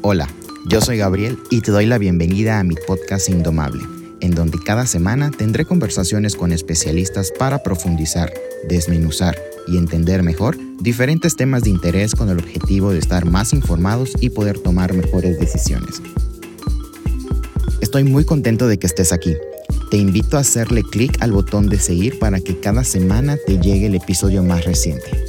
Hola, yo soy Gabriel y te doy la bienvenida a mi podcast Indomable, en donde cada semana tendré conversaciones con especialistas para profundizar, desmenuzar y entender mejor diferentes temas de interés con el objetivo de estar más informados y poder tomar mejores decisiones. Estoy muy contento de que estés aquí. Te invito a hacerle clic al botón de seguir para que cada semana te llegue el episodio más reciente.